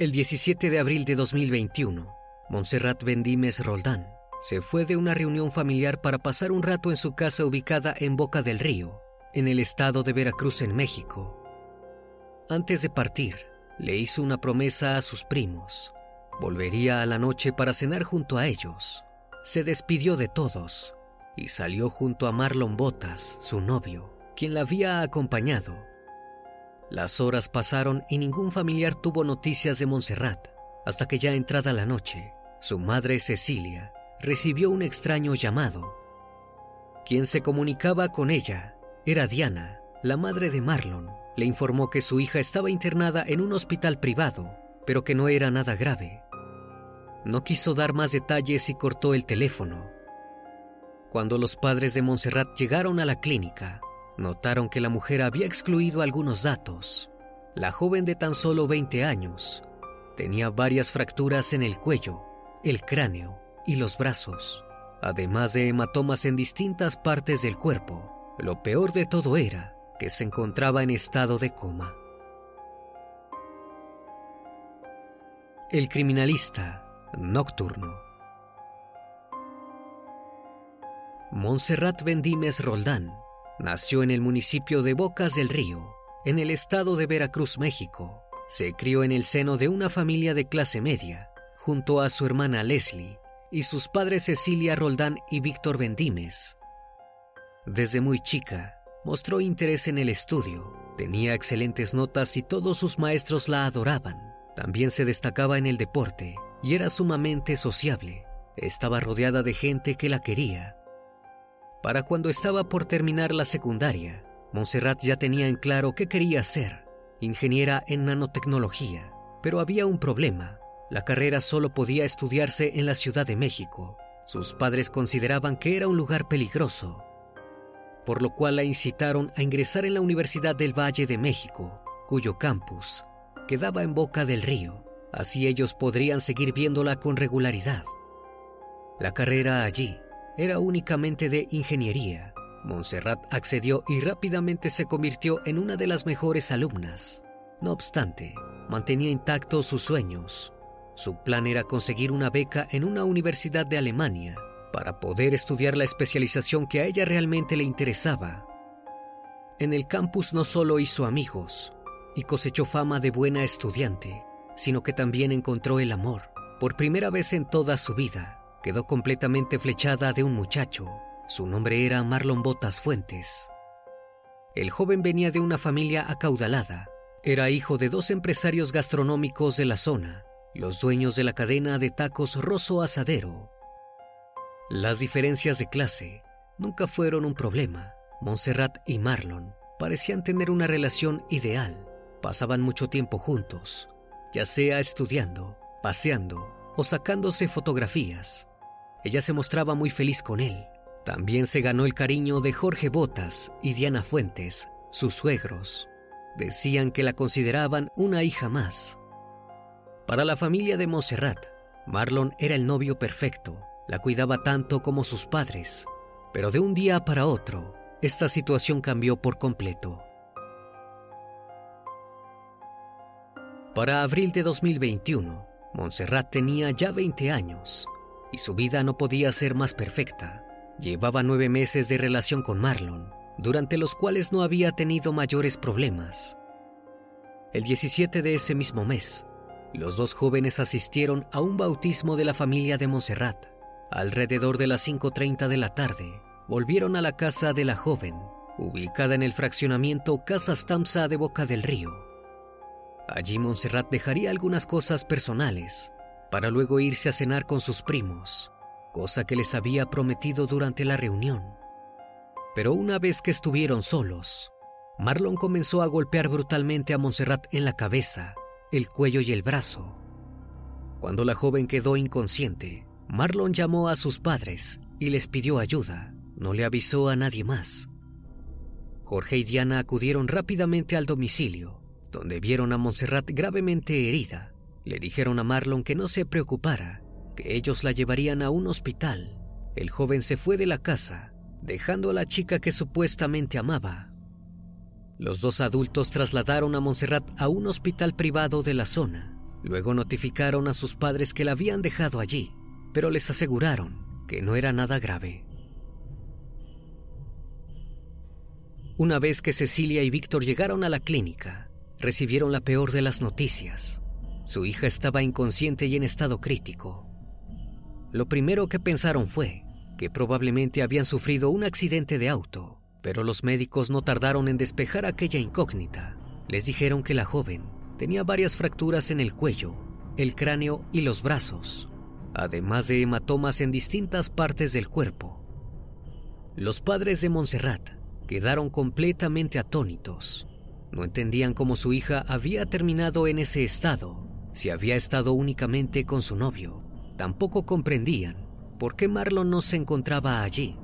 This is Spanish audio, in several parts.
El 17 de abril de 2021, Montserrat Bendimes Roldán se fue de una reunión familiar para pasar un rato en su casa ubicada en Boca del Río, en el estado de Veracruz, en México. Antes de partir, le hizo una promesa a sus primos. Volvería a la noche para cenar junto a ellos. Se despidió de todos y salió junto a Marlon Botas, su novio, quien la había acompañado. Las horas pasaron y ningún familiar tuvo noticias de Montserrat, hasta que ya entrada la noche, su madre Cecilia recibió un extraño llamado. Quien se comunicaba con ella era Diana, la madre de Marlon. Le informó que su hija estaba internada en un hospital privado, pero que no era nada grave. No quiso dar más detalles y cortó el teléfono. Cuando los padres de Montserrat llegaron a la clínica, notaron que la mujer había excluido algunos datos. La joven de tan solo 20 años tenía varias fracturas en el cuello, el cráneo y los brazos, además de hematomas en distintas partes del cuerpo. Lo peor de todo era que se encontraba en estado de coma. El criminalista nocturno. Montserrat Bendimes Roldán Nació en el municipio de Bocas del Río, en el estado de Veracruz, México. Se crió en el seno de una familia de clase media, junto a su hermana Leslie y sus padres Cecilia Roldán y Víctor Bendimes. Desde muy chica, mostró interés en el estudio, tenía excelentes notas y todos sus maestros la adoraban. También se destacaba en el deporte y era sumamente sociable. Estaba rodeada de gente que la quería para cuando estaba por terminar la secundaria, Montserrat ya tenía en claro qué quería ser, ingeniera en nanotecnología. Pero había un problema. La carrera solo podía estudiarse en la Ciudad de México. Sus padres consideraban que era un lugar peligroso, por lo cual la incitaron a ingresar en la Universidad del Valle de México, cuyo campus quedaba en Boca del Río. Así ellos podrían seguir viéndola con regularidad. La carrera allí era únicamente de ingeniería. Montserrat accedió y rápidamente se convirtió en una de las mejores alumnas. No obstante, mantenía intactos sus sueños. Su plan era conseguir una beca en una universidad de Alemania para poder estudiar la especialización que a ella realmente le interesaba. En el campus no solo hizo amigos, y cosechó fama de buena estudiante, sino que también encontró el amor. Por primera vez en toda su vida, quedó completamente flechada de un muchacho. Su nombre era Marlon Botas Fuentes. El joven venía de una familia acaudalada. Era hijo de dos empresarios gastronómicos de la zona, los dueños de la cadena de tacos Rosso Asadero. Las diferencias de clase nunca fueron un problema. Montserrat y Marlon parecían tener una relación ideal. Pasaban mucho tiempo juntos, ya sea estudiando, paseando o sacándose fotografías. Ella se mostraba muy feliz con él. También se ganó el cariño de Jorge Botas y Diana Fuentes, sus suegros. Decían que la consideraban una hija más. Para la familia de Montserrat, Marlon era el novio perfecto. La cuidaba tanto como sus padres. Pero de un día para otro, esta situación cambió por completo. Para abril de 2021, Montserrat tenía ya 20 años y su vida no podía ser más perfecta. Llevaba nueve meses de relación con Marlon, durante los cuales no había tenido mayores problemas. El 17 de ese mismo mes, los dos jóvenes asistieron a un bautismo de la familia de Montserrat. Alrededor de las 5.30 de la tarde, volvieron a la casa de la joven, ubicada en el fraccionamiento Casas Tamsa de Boca del Río. Allí Montserrat dejaría algunas cosas personales para luego irse a cenar con sus primos, cosa que les había prometido durante la reunión. Pero una vez que estuvieron solos, Marlon comenzó a golpear brutalmente a Montserrat en la cabeza, el cuello y el brazo. Cuando la joven quedó inconsciente, Marlon llamó a sus padres y les pidió ayuda. No le avisó a nadie más. Jorge y Diana acudieron rápidamente al domicilio, donde vieron a Montserrat gravemente herida. Le dijeron a Marlon que no se preocupara, que ellos la llevarían a un hospital. El joven se fue de la casa, dejando a la chica que supuestamente amaba. Los dos adultos trasladaron a Montserrat a un hospital privado de la zona. Luego notificaron a sus padres que la habían dejado allí, pero les aseguraron que no era nada grave. Una vez que Cecilia y Víctor llegaron a la clínica, recibieron la peor de las noticias. Su hija estaba inconsciente y en estado crítico. Lo primero que pensaron fue que probablemente habían sufrido un accidente de auto, pero los médicos no tardaron en despejar aquella incógnita. Les dijeron que la joven tenía varias fracturas en el cuello, el cráneo y los brazos, además de hematomas en distintas partes del cuerpo. Los padres de Montserrat quedaron completamente atónitos. No entendían cómo su hija había terminado en ese estado, si había estado únicamente con su novio. Tampoco comprendían por qué Marlon no se encontraba allí.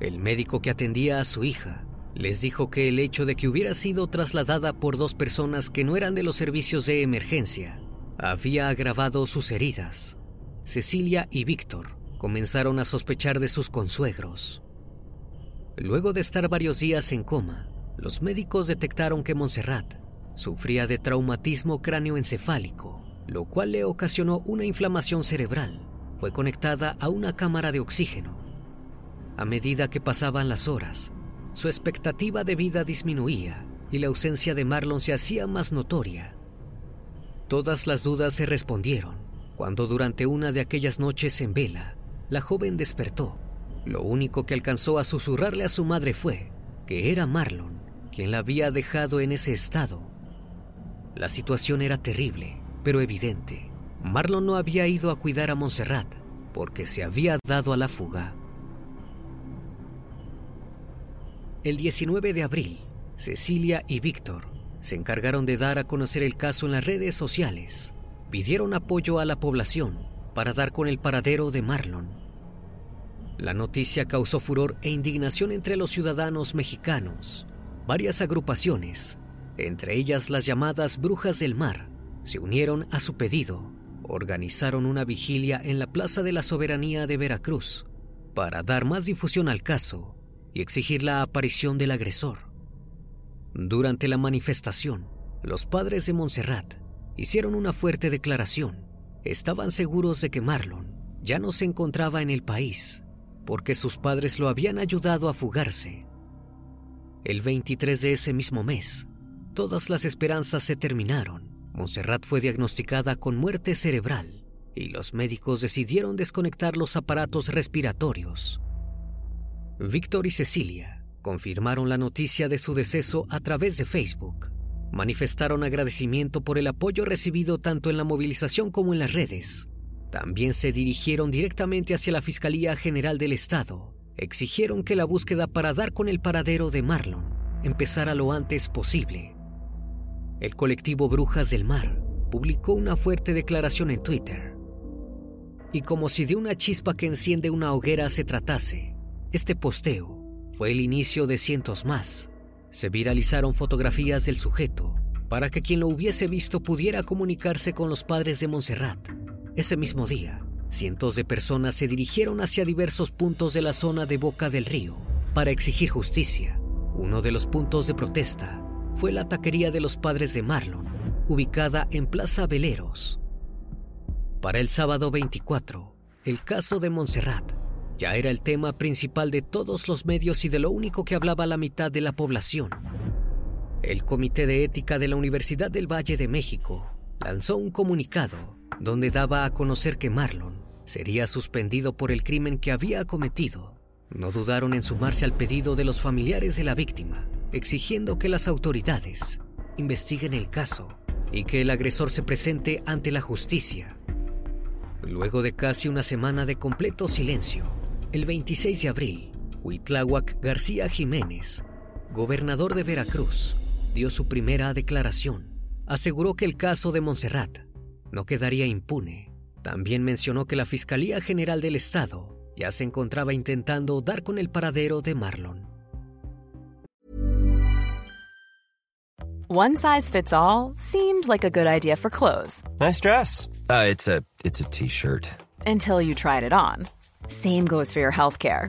El médico que atendía a su hija les dijo que el hecho de que hubiera sido trasladada por dos personas que no eran de los servicios de emergencia había agravado sus heridas. Cecilia y Víctor comenzaron a sospechar de sus consuegros. Luego de estar varios días en coma, los médicos detectaron que Montserrat sufría de traumatismo cráneoencefálico, lo cual le ocasionó una inflamación cerebral. Fue conectada a una cámara de oxígeno. A medida que pasaban las horas, su expectativa de vida disminuía y la ausencia de Marlon se hacía más notoria. Todas las dudas se respondieron cuando durante una de aquellas noches en vela, la joven despertó lo único que alcanzó a susurrarle a su madre fue que era Marlon quien la había dejado en ese estado. La situación era terrible, pero evidente. Marlon no había ido a cuidar a Montserrat porque se había dado a la fuga. El 19 de abril, Cecilia y Víctor se encargaron de dar a conocer el caso en las redes sociales. Pidieron apoyo a la población para dar con el paradero de Marlon la noticia causó furor e indignación entre los ciudadanos mexicanos. Varias agrupaciones, entre ellas las llamadas Brujas del Mar, se unieron a su pedido. Organizaron una vigilia en la Plaza de la Soberanía de Veracruz para dar más difusión al caso y exigir la aparición del agresor. Durante la manifestación, los padres de Montserrat hicieron una fuerte declaración. Estaban seguros de que Marlon ya no se encontraba en el país porque sus padres lo habían ayudado a fugarse. El 23 de ese mismo mes, todas las esperanzas se terminaron. Montserrat fue diagnosticada con muerte cerebral y los médicos decidieron desconectar los aparatos respiratorios. Víctor y Cecilia confirmaron la noticia de su deceso a través de Facebook. Manifestaron agradecimiento por el apoyo recibido tanto en la movilización como en las redes. También se dirigieron directamente hacia la Fiscalía General del Estado. Exigieron que la búsqueda para dar con el paradero de Marlon empezara lo antes posible. El colectivo Brujas del Mar publicó una fuerte declaración en Twitter. Y como si de una chispa que enciende una hoguera se tratase, este posteo fue el inicio de cientos más. Se viralizaron fotografías del sujeto para que quien lo hubiese visto pudiera comunicarse con los padres de Montserrat. Ese mismo día, cientos de personas se dirigieron hacia diversos puntos de la zona de Boca del Río para exigir justicia. Uno de los puntos de protesta fue la taquería de los padres de Marlon, ubicada en Plaza Veleros. Para el sábado 24, el caso de Montserrat ya era el tema principal de todos los medios y de lo único que hablaba la mitad de la población. El Comité de Ética de la Universidad del Valle de México lanzó un comunicado donde daba a conocer que Marlon sería suspendido por el crimen que había cometido. No dudaron en sumarse al pedido de los familiares de la víctima, exigiendo que las autoridades investiguen el caso y que el agresor se presente ante la justicia. Luego de casi una semana de completo silencio, el 26 de abril, Huitláhuac García Jiménez, gobernador de Veracruz, dio su primera declaración. Aseguró que el caso de Montserrat no quedaría impune. También mencionó que la Fiscalía General del Estado ya se encontraba intentando dar con el paradero de Marlon. One size fits all seemed like a good idea for clothes. Nice dress. Uh, it's a it's a t-shirt. Until you tried it on. Same goes for your healthcare.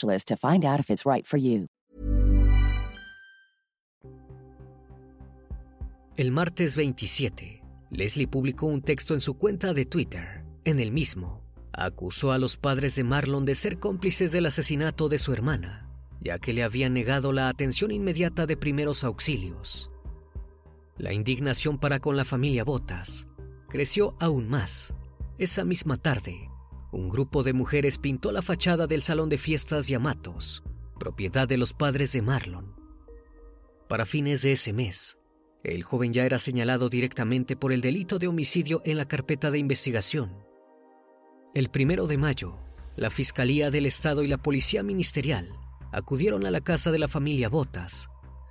El martes 27, Leslie publicó un texto en su cuenta de Twitter. En el mismo, acusó a los padres de Marlon de ser cómplices del asesinato de su hermana, ya que le habían negado la atención inmediata de primeros auxilios. La indignación para con la familia Botas creció aún más. Esa misma tarde, un grupo de mujeres pintó la fachada del salón de fiestas Yamatos, propiedad de los padres de Marlon. Para fines de ese mes, el joven ya era señalado directamente por el delito de homicidio en la carpeta de investigación. El primero de mayo, la Fiscalía del Estado y la Policía Ministerial acudieron a la casa de la familia Botas,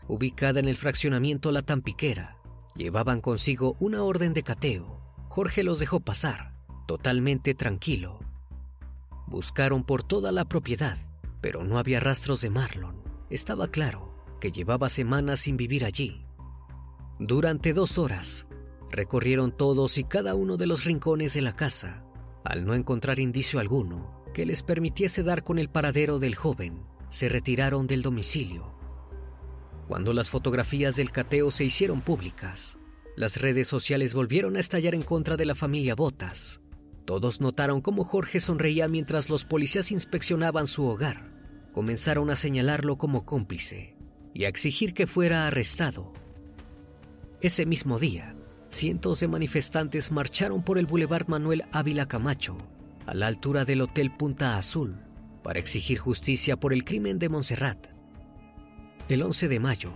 ubicada en el fraccionamiento La Tampiquera. Llevaban consigo una orden de cateo. Jorge los dejó pasar, totalmente tranquilo. Buscaron por toda la propiedad, pero no había rastros de Marlon. Estaba claro que llevaba semanas sin vivir allí. Durante dos horas, recorrieron todos y cada uno de los rincones de la casa. Al no encontrar indicio alguno que les permitiese dar con el paradero del joven, se retiraron del domicilio. Cuando las fotografías del cateo se hicieron públicas, las redes sociales volvieron a estallar en contra de la familia Botas. Todos notaron cómo Jorge sonreía mientras los policías inspeccionaban su hogar. comenzaron a señalarlo como cómplice y a exigir que fuera arrestado. Ese mismo día, cientos de manifestantes marcharon por el Boulevard Manuel Ávila Camacho, a la altura del Hotel Punta Azul, para exigir justicia por el crimen de Montserrat. El 11 de mayo,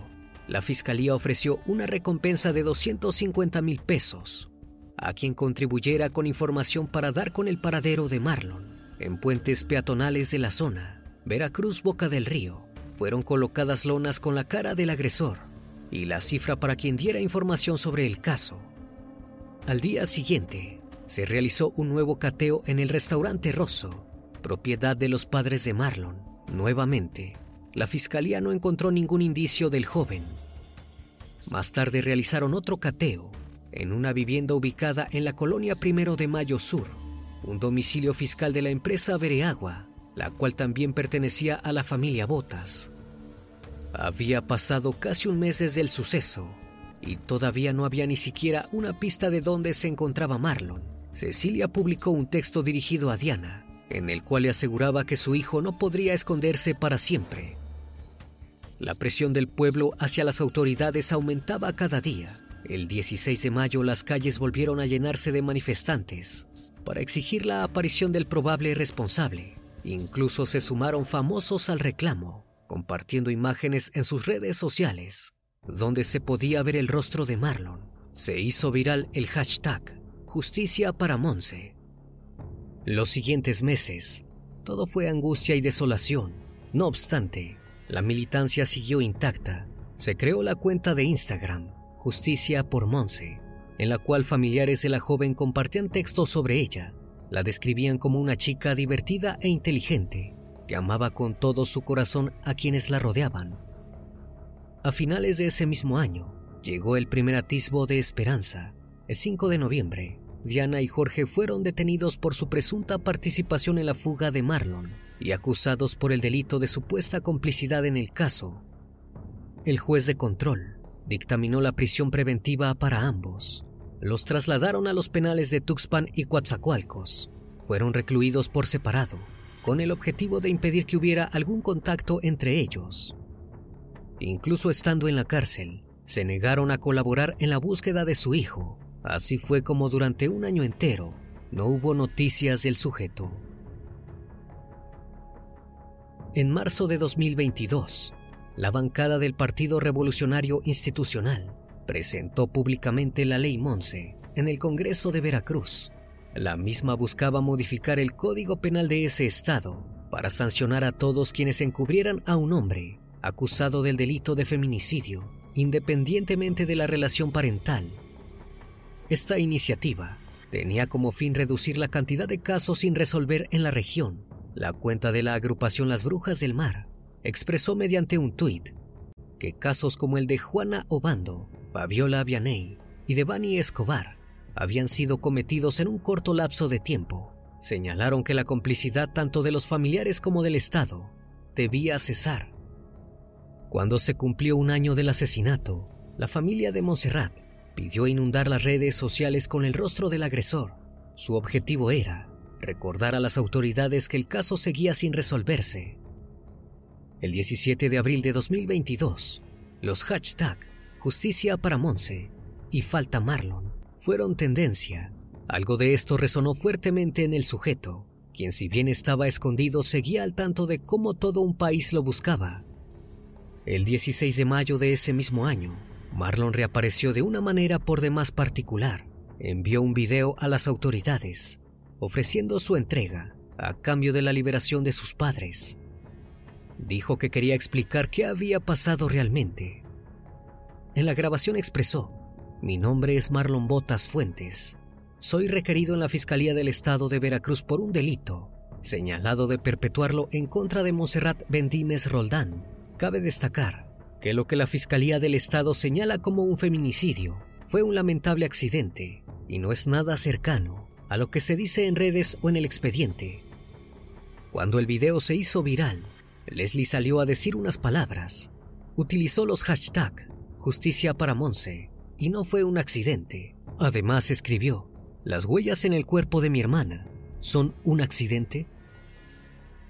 la Fiscalía ofreció una recompensa de 250 mil pesos a quien contribuyera con información para dar con el paradero de Marlon. En puentes peatonales de la zona, Veracruz Boca del Río, fueron colocadas lonas con la cara del agresor y la cifra para quien diera información sobre el caso. Al día siguiente, se realizó un nuevo cateo en el restaurante Rosso, propiedad de los padres de Marlon. Nuevamente, la fiscalía no encontró ningún indicio del joven. Más tarde realizaron otro cateo en una vivienda ubicada en la colonia Primero de Mayo Sur, un domicilio fiscal de la empresa Vereagua, la cual también pertenecía a la familia Botas. Había pasado casi un mes desde el suceso y todavía no había ni siquiera una pista de dónde se encontraba Marlon. Cecilia publicó un texto dirigido a Diana, en el cual le aseguraba que su hijo no podría esconderse para siempre. La presión del pueblo hacia las autoridades aumentaba cada día el 16 de mayo las calles volvieron a llenarse de manifestantes para exigir la aparición del probable responsable. Incluso se sumaron famosos al reclamo, compartiendo imágenes en sus redes sociales, donde se podía ver el rostro de Marlon. Se hizo viral el hashtag Justicia para Monse. Los siguientes meses, todo fue angustia y desolación. No obstante, la militancia siguió intacta. Se creó la cuenta de Instagram Justicia por Monse, en la cual familiares de la joven compartían textos sobre ella. La describían como una chica divertida e inteligente, que amaba con todo su corazón a quienes la rodeaban. A finales de ese mismo año, llegó el primer atisbo de esperanza. El 5 de noviembre, Diana y Jorge fueron detenidos por su presunta participación en la fuga de Marlon y acusados por el delito de supuesta complicidad en el caso. El juez de control dictaminó la prisión preventiva para ambos. Los trasladaron a los penales de Tuxpan y Coatzacoalcos. Fueron recluidos por separado, con el objetivo de impedir que hubiera algún contacto entre ellos. Incluso estando en la cárcel, se negaron a colaborar en la búsqueda de su hijo. Así fue como durante un año entero no hubo noticias del sujeto. En marzo de 2022, la bancada del Partido Revolucionario Institucional presentó públicamente la Ley Monse en el Congreso de Veracruz. La misma buscaba modificar el Código Penal de ese estado para sancionar a todos quienes encubrieran a un hombre acusado del delito de feminicidio, independientemente de la relación parental. Esta iniciativa tenía como fin reducir la cantidad de casos sin resolver en la región. La cuenta de la agrupación Las Brujas del Mar expresó mediante un tuit que casos como el de Juana Obando, Fabiola Vianey y de Bani Escobar habían sido cometidos en un corto lapso de tiempo. Señalaron que la complicidad tanto de los familiares como del Estado debía cesar. Cuando se cumplió un año del asesinato, la familia de Montserrat pidió inundar las redes sociales con el rostro del agresor. Su objetivo era recordar a las autoridades que el caso seguía sin resolverse el 17 de abril de 2022, los hashtag Justicia para Monse y Falta Marlon fueron tendencia. Algo de esto resonó fuertemente en el sujeto, quien si bien estaba escondido seguía al tanto de cómo todo un país lo buscaba. El 16 de mayo de ese mismo año, Marlon reapareció de una manera por demás particular. Envió un video a las autoridades, ofreciendo su entrega a cambio de la liberación de sus padres dijo que quería explicar qué había pasado realmente. En la grabación expresó, mi nombre es Marlon Botas Fuentes. Soy requerido en la Fiscalía del Estado de Veracruz por un delito, señalado de perpetuarlo en contra de Monserrat Bendímez Roldán. Cabe destacar que lo que la Fiscalía del Estado señala como un feminicidio fue un lamentable accidente y no es nada cercano a lo que se dice en redes o en el expediente. Cuando el video se hizo viral, Leslie salió a decir unas palabras. Utilizó los hashtag Justicia para Monse y no fue un accidente. Además escribió, las huellas en el cuerpo de mi hermana son un accidente.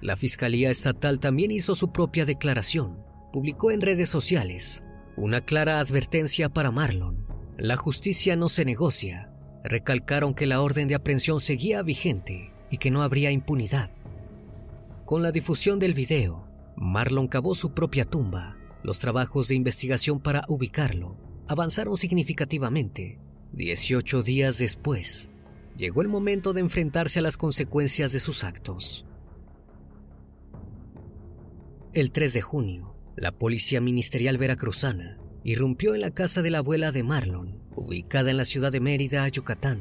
La Fiscalía Estatal también hizo su propia declaración. Publicó en redes sociales una clara advertencia para Marlon. La justicia no se negocia. Recalcaron que la orden de aprehensión seguía vigente y que no habría impunidad. Con la difusión del video, Marlon cavó su propia tumba. Los trabajos de investigación para ubicarlo avanzaron significativamente. 18 días después, llegó el momento de enfrentarse a las consecuencias de sus actos. El 3 de junio, la Policía Ministerial Veracruzana irrumpió en la casa de la abuela de Marlon, ubicada en la ciudad de Mérida, Yucatán.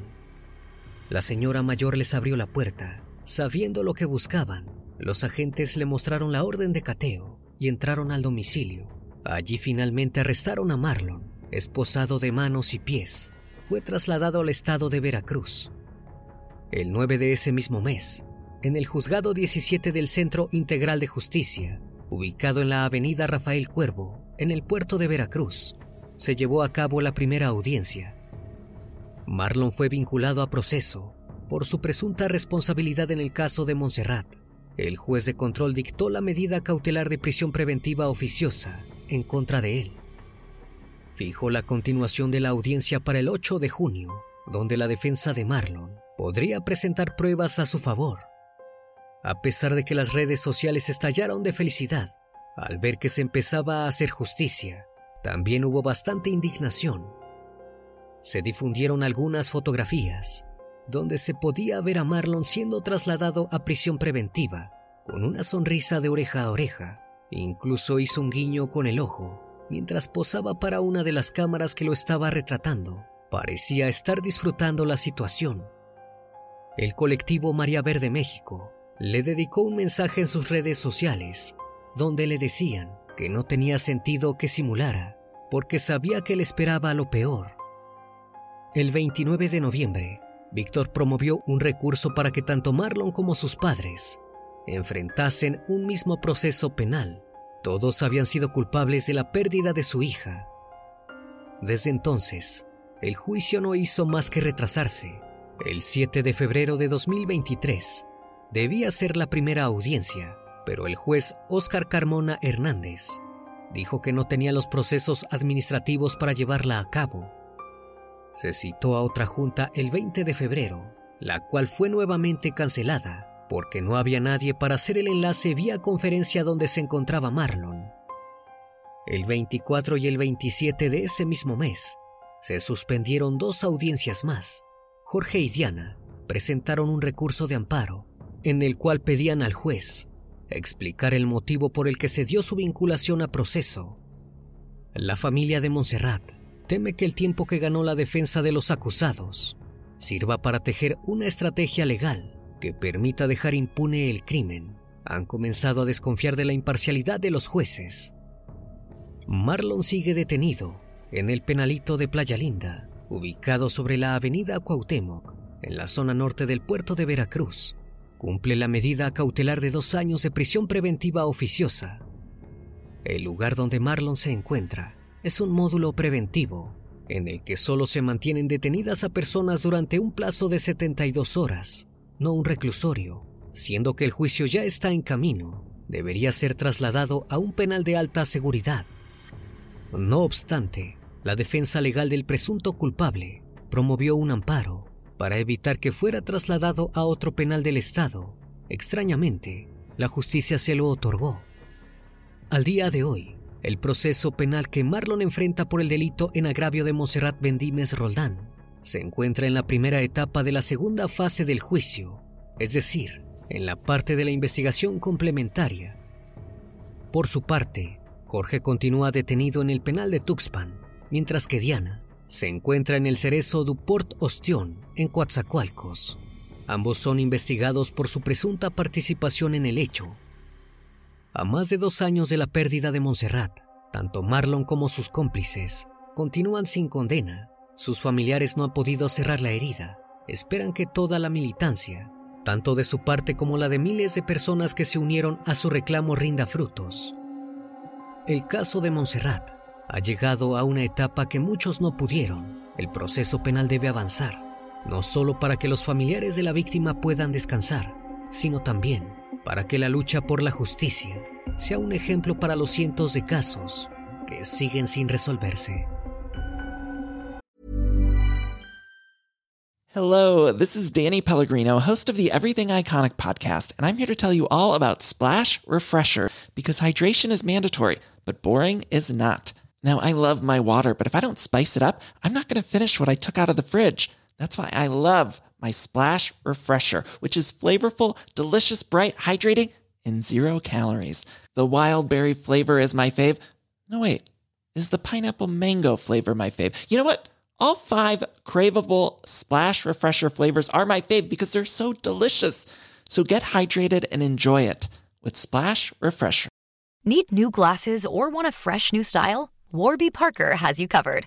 La señora mayor les abrió la puerta. Sabiendo lo que buscaban, los agentes le mostraron la orden de cateo y entraron al domicilio. Allí finalmente arrestaron a Marlon, esposado de manos y pies. Fue trasladado al estado de Veracruz. El 9 de ese mismo mes, en el juzgado 17 del Centro Integral de Justicia, ubicado en la avenida Rafael Cuervo, en el puerto de Veracruz, se llevó a cabo la primera audiencia. Marlon fue vinculado a proceso por su presunta responsabilidad en el caso de Montserrat. El juez de control dictó la medida cautelar de prisión preventiva oficiosa en contra de él. Fijó la continuación de la audiencia para el 8 de junio, donde la defensa de Marlon podría presentar pruebas a su favor. A pesar de que las redes sociales estallaron de felicidad al ver que se empezaba a hacer justicia, también hubo bastante indignación. Se difundieron algunas fotografías donde se podía ver a Marlon siendo trasladado a prisión preventiva, con una sonrisa de oreja a oreja. Incluso hizo un guiño con el ojo mientras posaba para una de las cámaras que lo estaba retratando. Parecía estar disfrutando la situación. El colectivo María Verde México le dedicó un mensaje en sus redes sociales, donde le decían que no tenía sentido que simulara, porque sabía que le esperaba lo peor. El 29 de noviembre, Víctor promovió un recurso para que tanto Marlon como sus padres enfrentasen un mismo proceso penal. Todos habían sido culpables de la pérdida de su hija. Desde entonces, el juicio no hizo más que retrasarse. El 7 de febrero de 2023 debía ser la primera audiencia, pero el juez Óscar Carmona Hernández dijo que no tenía los procesos administrativos para llevarla a cabo se citó a otra junta el 20 de febrero, la cual fue nuevamente cancelada porque no había nadie para hacer el enlace vía conferencia donde se encontraba Marlon. El 24 y el 27 de ese mismo mes se suspendieron dos audiencias más. Jorge y Diana presentaron un recurso de amparo en el cual pedían al juez explicar el motivo por el que se dio su vinculación a proceso. La familia de Montserrat teme que el tiempo que ganó la defensa de los acusados sirva para tejer una estrategia legal que permita dejar impune el crimen. Han comenzado a desconfiar de la imparcialidad de los jueces. Marlon sigue detenido en el penalito de Playa Linda, ubicado sobre la avenida Cuauhtémoc, en la zona norte del puerto de Veracruz. Cumple la medida cautelar de dos años de prisión preventiva oficiosa. El lugar donde Marlon se encuentra es un módulo preventivo en el que solo se mantienen detenidas a personas durante un plazo de 72 horas, no un reclusorio, siendo que el juicio ya está en camino, debería ser trasladado a un penal de alta seguridad. No obstante, la defensa legal del presunto culpable promovió un amparo para evitar que fuera trasladado a otro penal del Estado. Extrañamente, la justicia se lo otorgó. Al día de hoy, el proceso penal que Marlon enfrenta por el delito en agravio de Monserrat Bendímez Roldán se encuentra en la primera etapa de la segunda fase del juicio, es decir, en la parte de la investigación complementaria. Por su parte, Jorge continúa detenido en el penal de Tuxpan, mientras que Diana se encuentra en el cerezo du Port Ostión, en Coatzacoalcos. Ambos son investigados por su presunta participación en el hecho a más de dos años de la pérdida de Montserrat, tanto Marlon como sus cómplices continúan sin condena. Sus familiares no han podido cerrar la herida. Esperan que toda la militancia, tanto de su parte como la de miles de personas que se unieron a su reclamo, rinda frutos. El caso de Montserrat ha llegado a una etapa que muchos no pudieron. El proceso penal debe avanzar, no solo para que los familiares de la víctima puedan descansar, sino también para que la lucha por la justicia sea un ejemplo para los cientos de casos que siguen sin resolverse. Hello, this is Danny Pellegrino, host of the Everything Iconic podcast, and I'm here to tell you all about Splash Refresher because hydration is mandatory, but boring is not. Now, I love my water, but if I don't spice it up, I'm not going to finish what I took out of the fridge. That's why I love my Splash Refresher, which is flavorful, delicious, bright, hydrating, and zero calories. The wild berry flavor is my fave. No, wait, is the pineapple mango flavor my fave? You know what? All five craveable Splash Refresher flavors are my fave because they're so delicious. So get hydrated and enjoy it with Splash Refresher. Need new glasses or want a fresh new style? Warby Parker has you covered.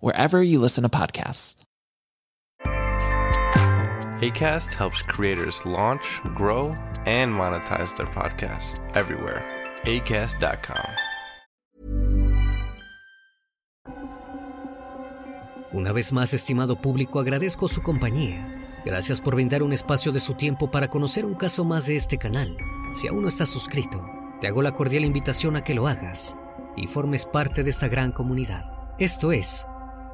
wherever you listen to podcasts. ACAST helps creators launch, grow, and monetize their podcasts everywhere. ACAST.com. Una vez más, estimado público, agradezco su compañía. Gracias por brindar un espacio de su tiempo para conocer un caso más de este canal. Si aún no estás suscrito, te hago la cordial invitación a que lo hagas y formes parte de esta gran comunidad. Esto es